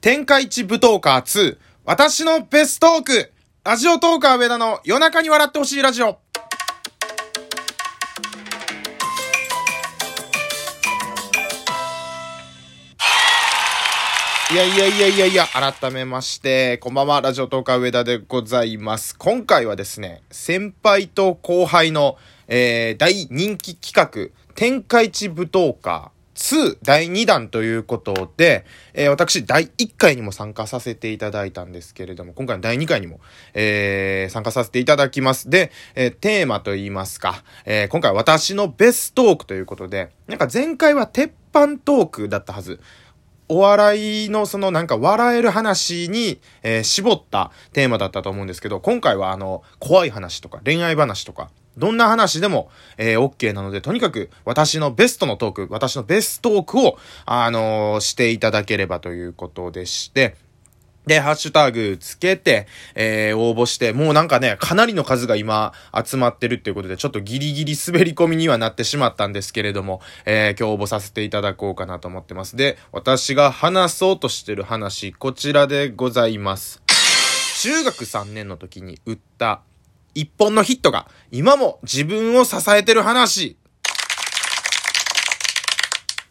天下一舞踏家2、私のベストーク、ラジオトーカー上田の夜中に笑ってほしいラジオ。いやいやいやいやいや、改めまして、こんばんは、ラジオトーカー上田でございます。今回はですね、先輩と後輩の、えー、大人気企画、天下一舞踏家2第2弾ということで、えー、私第1回にも参加させていただいたんですけれども、今回の第2回にも、えー、参加させていただきます。で、えー、テーマと言いますか、えー、今回私のベストークということで、なんか前回は鉄板トークだったはず。お笑いのそのなんか笑える話に、えー、絞ったテーマだったと思うんですけど、今回はあの、怖い話とか恋愛話とか、どんな話でも、えー、OK なので、とにかく私のベストのトーク、私のベストトークを、あのー、していただければということでして、で、ハッシュタグつけて、えー、応募して、もうなんかね、かなりの数が今集まってるっていうことで、ちょっとギリギリ滑り込みにはなってしまったんですけれども、えー、今日応募させていただこうかなと思ってます。で、私が話そうとしてる話、こちらでございます。中学3年の時に売った一本のヒットが今も自分を支えてる話。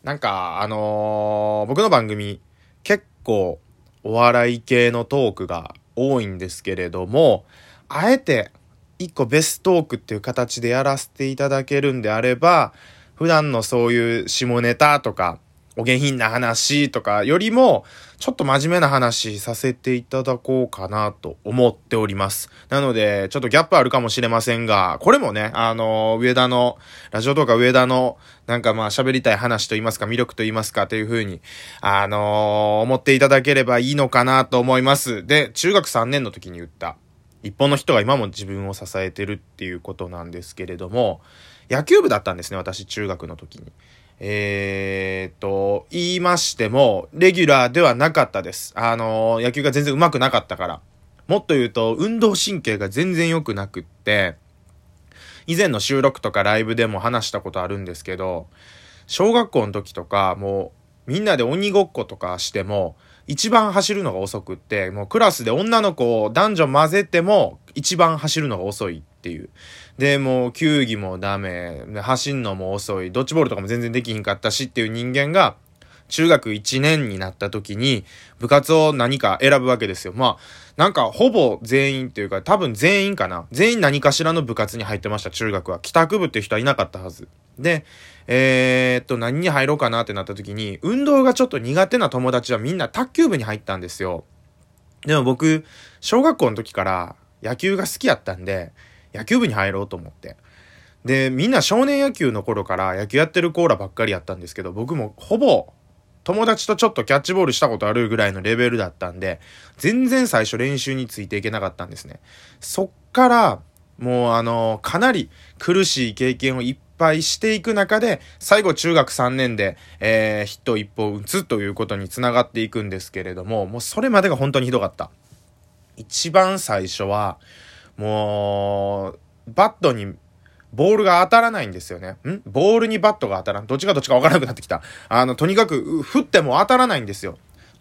なんか、あのー、僕の番組結構お笑い系のトークが多いんですけれども、あえて一個ベストークっていう形でやらせていただけるんであれば、普段のそういう下ネタとか、お下品な話とかよりも、ちょっと真面目な話させていただこうかなと思っております。なので、ちょっとギャップあるかもしれませんが、これもね、あの、上田の、ラジオとか上田の、なんかまあ喋りたい話と言いますか、魅力と言いますかというふうに、あの思っていただければいいのかなと思います。で、中学3年の時に言った、一本の人が今も自分を支えてるっていうことなんですけれども、野球部だったんですね、私中学の時に。えー、と、言いましても、レギュラーではなかったです。あのー、野球が全然上手くなかったから。もっと言うと、運動神経が全然良くなくって、以前の収録とかライブでも話したことあるんですけど、小学校の時とか、もう、みんなで鬼ごっことかしても、一番走るのが遅くって、もうクラスで女の子を男女混ぜても、一番走るのが遅いっていう。で、もう球技もダメ、走んのも遅い、ドッジボールとかも全然できひんかったしっていう人間が、中学1年になった時に、部活を何か選ぶわけですよ。まあ、なんか、ほぼ全員っていうか、多分全員かな。全員何かしらの部活に入ってました、中学は。帰宅部っていう人はいなかったはず。で、えー、っと、何に入ろうかなってなった時に、運動がちょっと苦手な友達はみんな卓球部に入ったんですよ。でも僕、小学校の時から野球が好きやったんで、野球部に入ろうと思って。で、みんな少年野球の頃から野球やってるコーラばっかりやったんですけど、僕もほぼ友達とちょっとキャッチボールしたことあるぐらいのレベルだったんで、全然最初練習についていけなかったんですね。そっから、もうあの、かなり苦しい経験をいっぱいしていく中で、最後中学3年で、えー、ヒット1本打つということにつながっていくんですけれども、もうそれまでが本当にひどかった。一番最初は、もう、バットにボールが当たらないんですよね。ん？ボールにバットが当たらん。どっちがどっちかわからなくなってきた。あの、とにかく、振っても当たらないんですよ。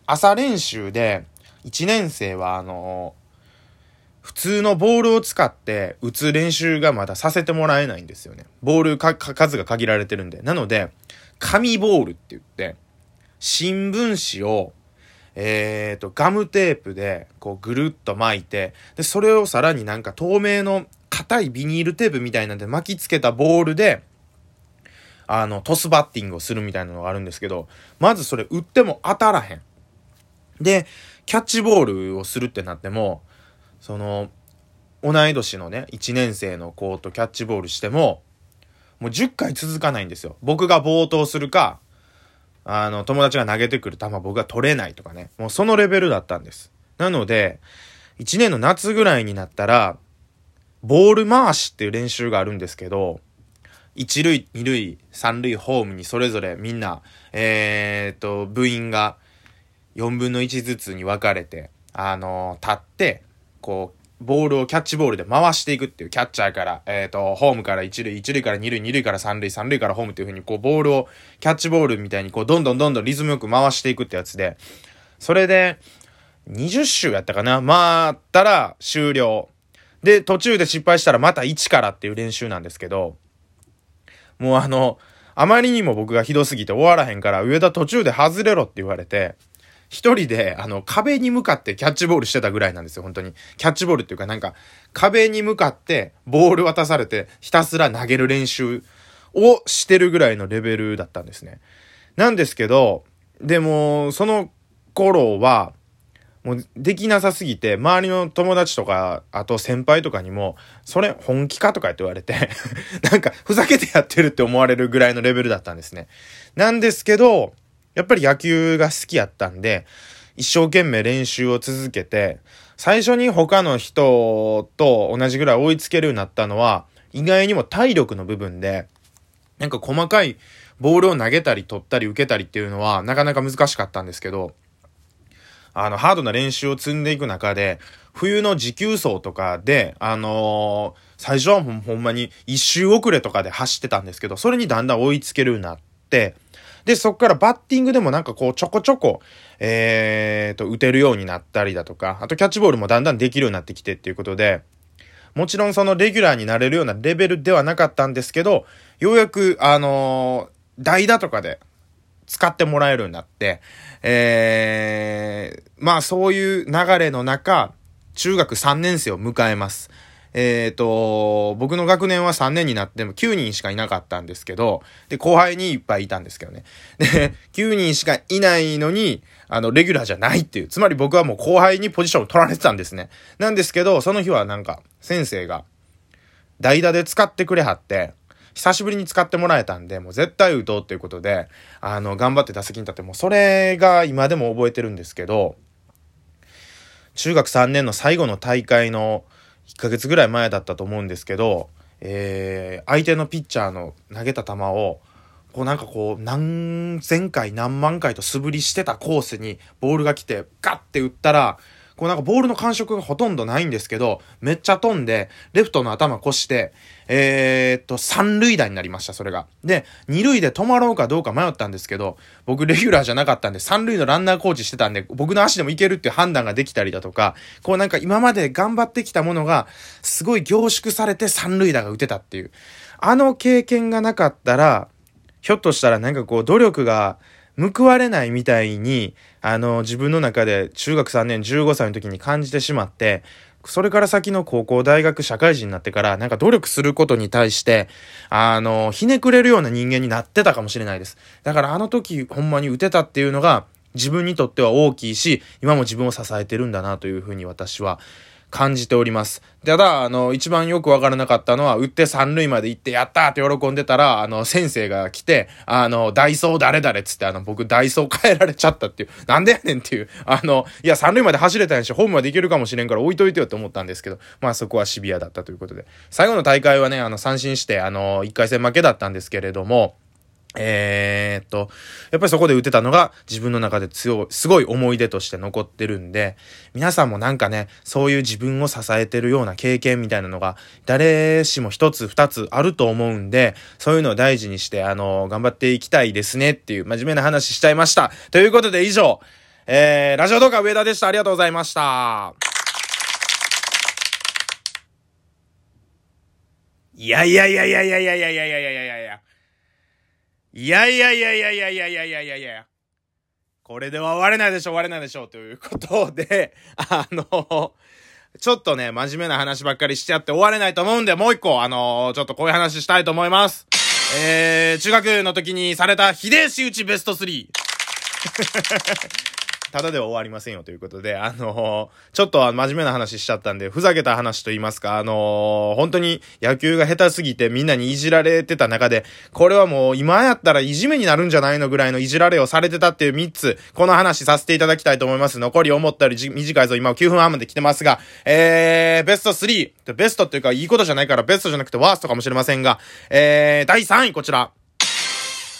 朝練習で、1年生は、あの普通のボールを使って打つ練習がまださせてもらえないんですよね。ボールか、数が限られてるんで。なので、紙ボールって言って、新聞紙をえっ、ー、と、ガムテープで、こう、ぐるっと巻いて、で、それをさらになんか透明の硬いビニールテープみたいなんで巻きつけたボールで、あの、トスバッティングをするみたいなのがあるんですけど、まずそれ打っても当たらへん。で、キャッチボールをするってなっても、その、同い年のね、1年生の子とキャッチボールしても、もう10回続かないんですよ。僕が冒頭するか、あの、友達が投げてくる球僕が取れないとかね。もうそのレベルだったんです。なので、1年の夏ぐらいになったら、ボール回しっていう練習があるんですけど、1塁、2塁、3塁ホームにそれぞれみんな、えー、っと、部員が4分の1ずつに分かれて、あのー、立って、こう、ボールをキャッチボールで回していくっていう、キャッチャーから、えっ、ー、と、ホームから一塁、一塁から二塁、二塁から三塁、三塁からホームっていう風に、こう、ボールを、キャッチボールみたいに、こう、どんどんどんどんリズムよく回していくってやつで、それで、20周やったかな？回ったら終了。で、途中で失敗したらまた1からっていう練習なんですけど、もうあの、あまりにも僕がひどすぎて終わらへんから、上田途中で外れろって言われて、一人で、あの、壁に向かってキャッチボールしてたぐらいなんですよ、本当に。キャッチボールっていうかなんか、壁に向かってボール渡されて、ひたすら投げる練習をしてるぐらいのレベルだったんですね。なんですけど、でも、その頃は、もうできなさすぎて、周りの友達とか、あと先輩とかにも、それ本気かとかって言われて なんかふざけてやってるって思われるぐらいのレベルだったんですね。なんですけど、やっぱり野球が好きやったんで、一生懸命練習を続けて、最初に他の人と同じぐらい追いつけるようになったのは、意外にも体力の部分で、なんか細かいボールを投げたり取ったり受けたりっていうのはなかなか難しかったんですけど、あの、ハードな練習を積んでいく中で、冬の持久走とかで、あのー、最初はほんまに一周遅れとかで走ってたんですけど、それにだんだん追いつけるようになって、で、そっからバッティングでもなんかこうちょこちょこ、えーと、打てるようになったりだとか、あとキャッチボールもだんだんできるようになってきてっていうことで、もちろんそのレギュラーになれるようなレベルではなかったんですけど、ようやく、あのー、代打とかで使ってもらえるようになって、えー、まあそういう流れの中、中学3年生を迎えます。えっ、ー、と、僕の学年は3年になっても9人しかいなかったんですけど、で、後輩にいっぱいいたんですけどね。で、9人しかいないのに、あの、レギュラーじゃないっていう。つまり僕はもう後輩にポジションを取られてたんですね。なんですけど、その日はなんか、先生が、代打で使ってくれはって、久しぶりに使ってもらえたんで、もう絶対打とうっていうことで、あの、頑張って打席に立って、もうそれが今でも覚えてるんですけど、中学3年の最後の大会の1ヶ月ぐらい前だったと思うんですけど、えー、相手のピッチャーの投げた球を、こうなんかこう、何千回何万回と素振りしてたコースにボールが来て、ガッて打ったら、こうなんかボールの感触がほとんどないんですけど、めっちゃ飛んで、レフトの頭越して、えー、っと、三塁打になりました、それが。で、二塁で止まろうかどうか迷ったんですけど、僕レギュラーじゃなかったんで、三塁のランナーコーチしてたんで、僕の足でもいけるっていう判断ができたりだとか、こうなんか今まで頑張ってきたものが、すごい凝縮されて三塁打が打てたっていう。あの経験がなかったら、ひょっとしたらなんかこう努力が報われないみたいに、あの、自分の中で中学3年15歳の時に感じてしまって、それから先の高校、大学、社会人になってから、なんか努力することに対して、あの、ひねくれるような人間になってたかもしれないです。だからあの時、ほんまに打てたっていうのが、自分にとっては大きいし、今も自分を支えてるんだなというふうに私は感じております。ただ、あの、一番よくわからなかったのは、打って三塁まで行って、やったーって喜んでたら、あの、先生が来て、あの、ダイソー誰々っつって、あの、僕、ダイソー変えられちゃったっていう、なんでやねんっていう、あの、いや、三塁まで走れたんやし、ホームまで行けるかもしれんから置いといてよって思ったんですけど、まあそこはシビアだったということで。最後の大会はね、あの、三振して、あの、一回戦負けだったんですけれども、えー、っと、やっぱりそこで打てたのが自分の中で強い、すごい思い出として残ってるんで、皆さんもなんかね、そういう自分を支えてるような経験みたいなのが、誰しも一つ二つあると思うんで、そういうのを大事にして、あの、頑張っていきたいですねっていう真面目な話しちゃいました。ということで以上、えー、ラジオ動画上田でした。ありがとうございました。いやいやいやいやいやいやいやいやいやいやいやいや。いやいやいやいやいやいやいやいやいやこれでは終われないでしょ、終われないでしょ、ということで、あの、ちょっとね、真面目な話ばっかりしちゃって終われないと思うんで、もう一個、あのちょっとこういう話したいと思います。えー、中学の時にされた秀吉打ちベスト3。ただでは終わりませんよということで、あのー、ちょっと真面目な話しちゃったんで、ふざけた話と言いますか、あのー、本当に野球が下手すぎてみんなにいじられてた中で、これはもう今やったらいじめになるんじゃないのぐらいのいじられをされてたっていう3つ、この話させていただきたいと思います。残り思ったより短いぞ、今9分半まで来てますが、えー、ベスト3、ベストっていうかいいことじゃないからベストじゃなくてワーストかもしれませんが、えー、第3位こちら。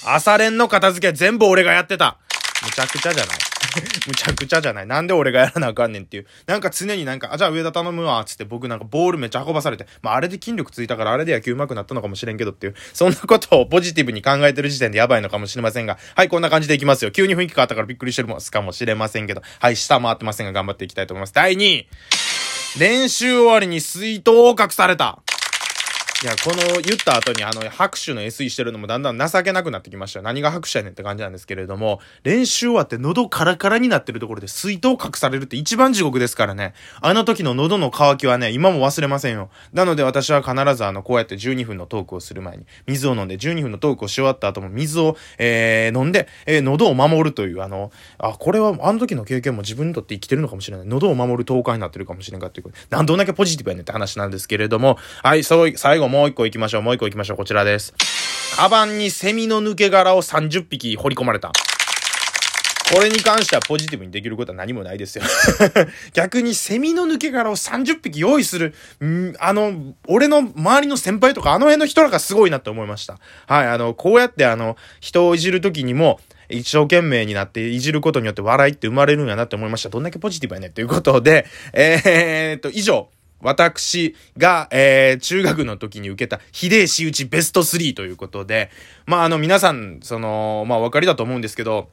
朝練の片付け全部俺がやってた。むちゃくちゃじゃない。むちゃくちゃじゃない。なんで俺がやらなあかんねんっていう。なんか常になんか、あ、じゃあ上田頼むわ、つって僕なんかボールめっちゃ運ばされて、まああれで筋力ついたからあれで野球上手くなったのかもしれんけどっていう、そんなことをポジティブに考えてる時点でやばいのかもしれませんが、はい、こんな感じでいきますよ。急に雰囲気変わったからびっくりしてるもんすかもしれませんけど、はい、下回ってませんが頑張っていきたいと思います。第2位。練習終わりに水筒を隠された。いや、この言った後にあの拍手の SE してるのもだんだん情けなくなってきました。何が拍手やねんって感じなんですけれども、練習終わって喉カラカラになってるところで水筒隠されるって一番地獄ですからね。あの時の喉の渇きはね、今も忘れませんよ。なので私は必ずあの、こうやって12分のトークをする前に、水を飲んで12分のトークをし終わった後も水を、えー、飲んで、えー、喉を守るという、あの、あ、これはあの時の経験も自分にとって生きてるのかもしれない。喉を守る10日になってるかもしれんかっていうこと。なんどんだけポジティブやねんって話なんですけれども、はい、そう、最後ももう一個行きましょう。もう一個行きましょう。こちらです。カバンにセミの抜け殻を30匹掘り込まれた。これに関してはポジティブにできることは何もないですよ 逆にセミの抜け殻を30匹用意する、んあの、俺の周りの先輩とかあの辺の人らがすごいなって思いました。はい、あの、こうやってあの、人をいじるときにも、一生懸命になっていじることによって笑いって生まれるんやなって思いました。どんだけポジティブやねんということで、えー、っと、以上、私が、えー、中学の時に受けた、ひでえ仕打ちベスト3ということで、まあ、あの、皆さん、その、まあ、お分かりだと思うんですけど、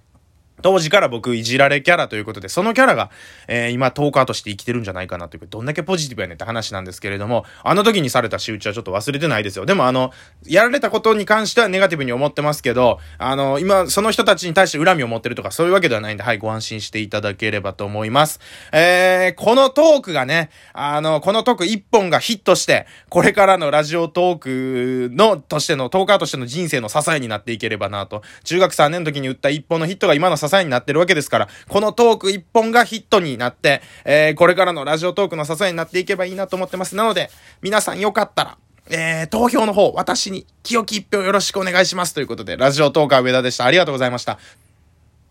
当時から僕いじられキャラということで、そのキャラが、えー、今トーカーとして生きてるんじゃないかなというか、どんだけポジティブやねんって話なんですけれども、あの時にされた仕打ちはちょっと忘れてないですよ。でもあの、やられたことに関してはネガティブに思ってますけど、あの、今、その人たちに対して恨みを持ってるとかそういうわけではないんで、はい、ご安心していただければと思います。えー、このトークがね、あの、このトーク一本がヒットして、これからのラジオトークの、としての、トーカーとしての人生の支えになっていければなと。中学3年の時に打った一本のヒットが今の支え支えになってるわけですから、このトーク一本がヒットになって、えー、これからのラジオトークの支えになっていけばいいなと思ってます。なので、皆さんよかったら、えー、投票の方、私に清き一票よろしくお願いします。ということで、ラジオトーカー上田でした。ありがとうございました。